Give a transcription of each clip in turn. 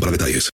para detalles.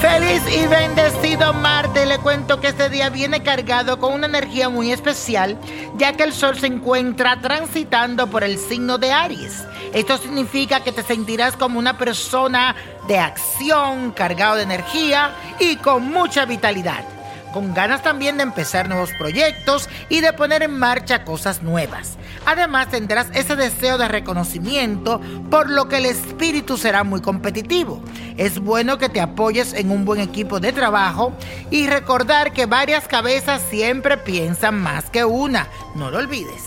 Feliz y bendecido Marte. Le cuento que este día viene cargado con una energía muy especial, ya que el Sol se encuentra transitando por el signo de Aries. Esto significa que te sentirás como una persona de acción, cargado de energía y con mucha vitalidad con ganas también de empezar nuevos proyectos y de poner en marcha cosas nuevas. Además tendrás ese deseo de reconocimiento, por lo que el espíritu será muy competitivo. Es bueno que te apoyes en un buen equipo de trabajo y recordar que varias cabezas siempre piensan más que una, no lo olvides.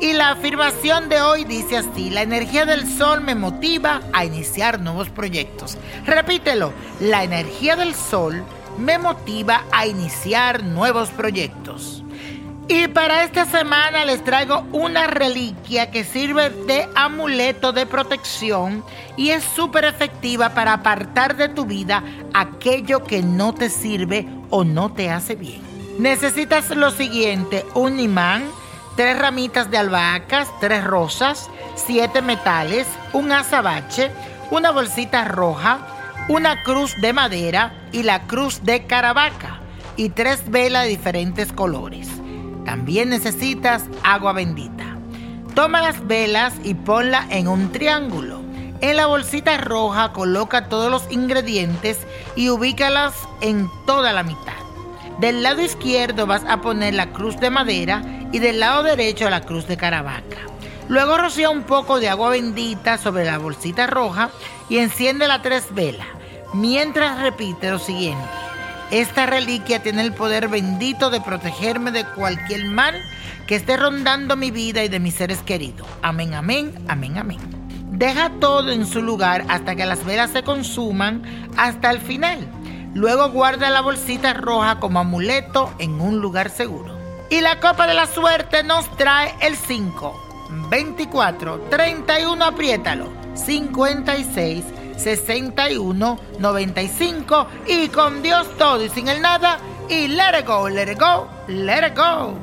Y la afirmación de hoy dice así, la energía del sol me motiva a iniciar nuevos proyectos. Repítelo, la energía del sol me motiva a iniciar nuevos proyectos. Y para esta semana les traigo una reliquia que sirve de amuleto de protección y es súper efectiva para apartar de tu vida aquello que no te sirve o no te hace bien. Necesitas lo siguiente, un imán, tres ramitas de albahacas, tres rosas, siete metales, un azabache, una bolsita roja, una cruz de madera y la cruz de caravaca y tres velas de diferentes colores. También necesitas agua bendita. Toma las velas y ponla en un triángulo. En la bolsita roja coloca todos los ingredientes y ubícalas en toda la mitad. Del lado izquierdo vas a poner la cruz de madera y del lado derecho la cruz de caravaca. Luego rocía un poco de agua bendita sobre la bolsita roja y enciende las tres velas mientras repite lo siguiente. Esta reliquia tiene el poder bendito de protegerme de cualquier mal que esté rondando mi vida y de mis seres queridos. Amén, amén, amén, amén. Deja todo en su lugar hasta que las velas se consuman hasta el final. Luego guarda la bolsita roja como amuleto en un lugar seguro. Y la copa de la suerte nos trae el 5, 24, 31, apriétalo, 56, 61 95 y con Dios todo y sin el nada y let it go, let it go, let it go.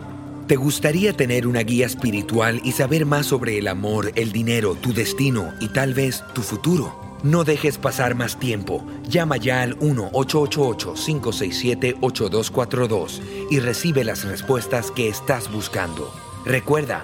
¿Te gustaría tener una guía espiritual y saber más sobre el amor, el dinero, tu destino y tal vez tu futuro? No dejes pasar más tiempo. Llama ya al 1-888-567-8242 y recibe las respuestas que estás buscando. Recuerda,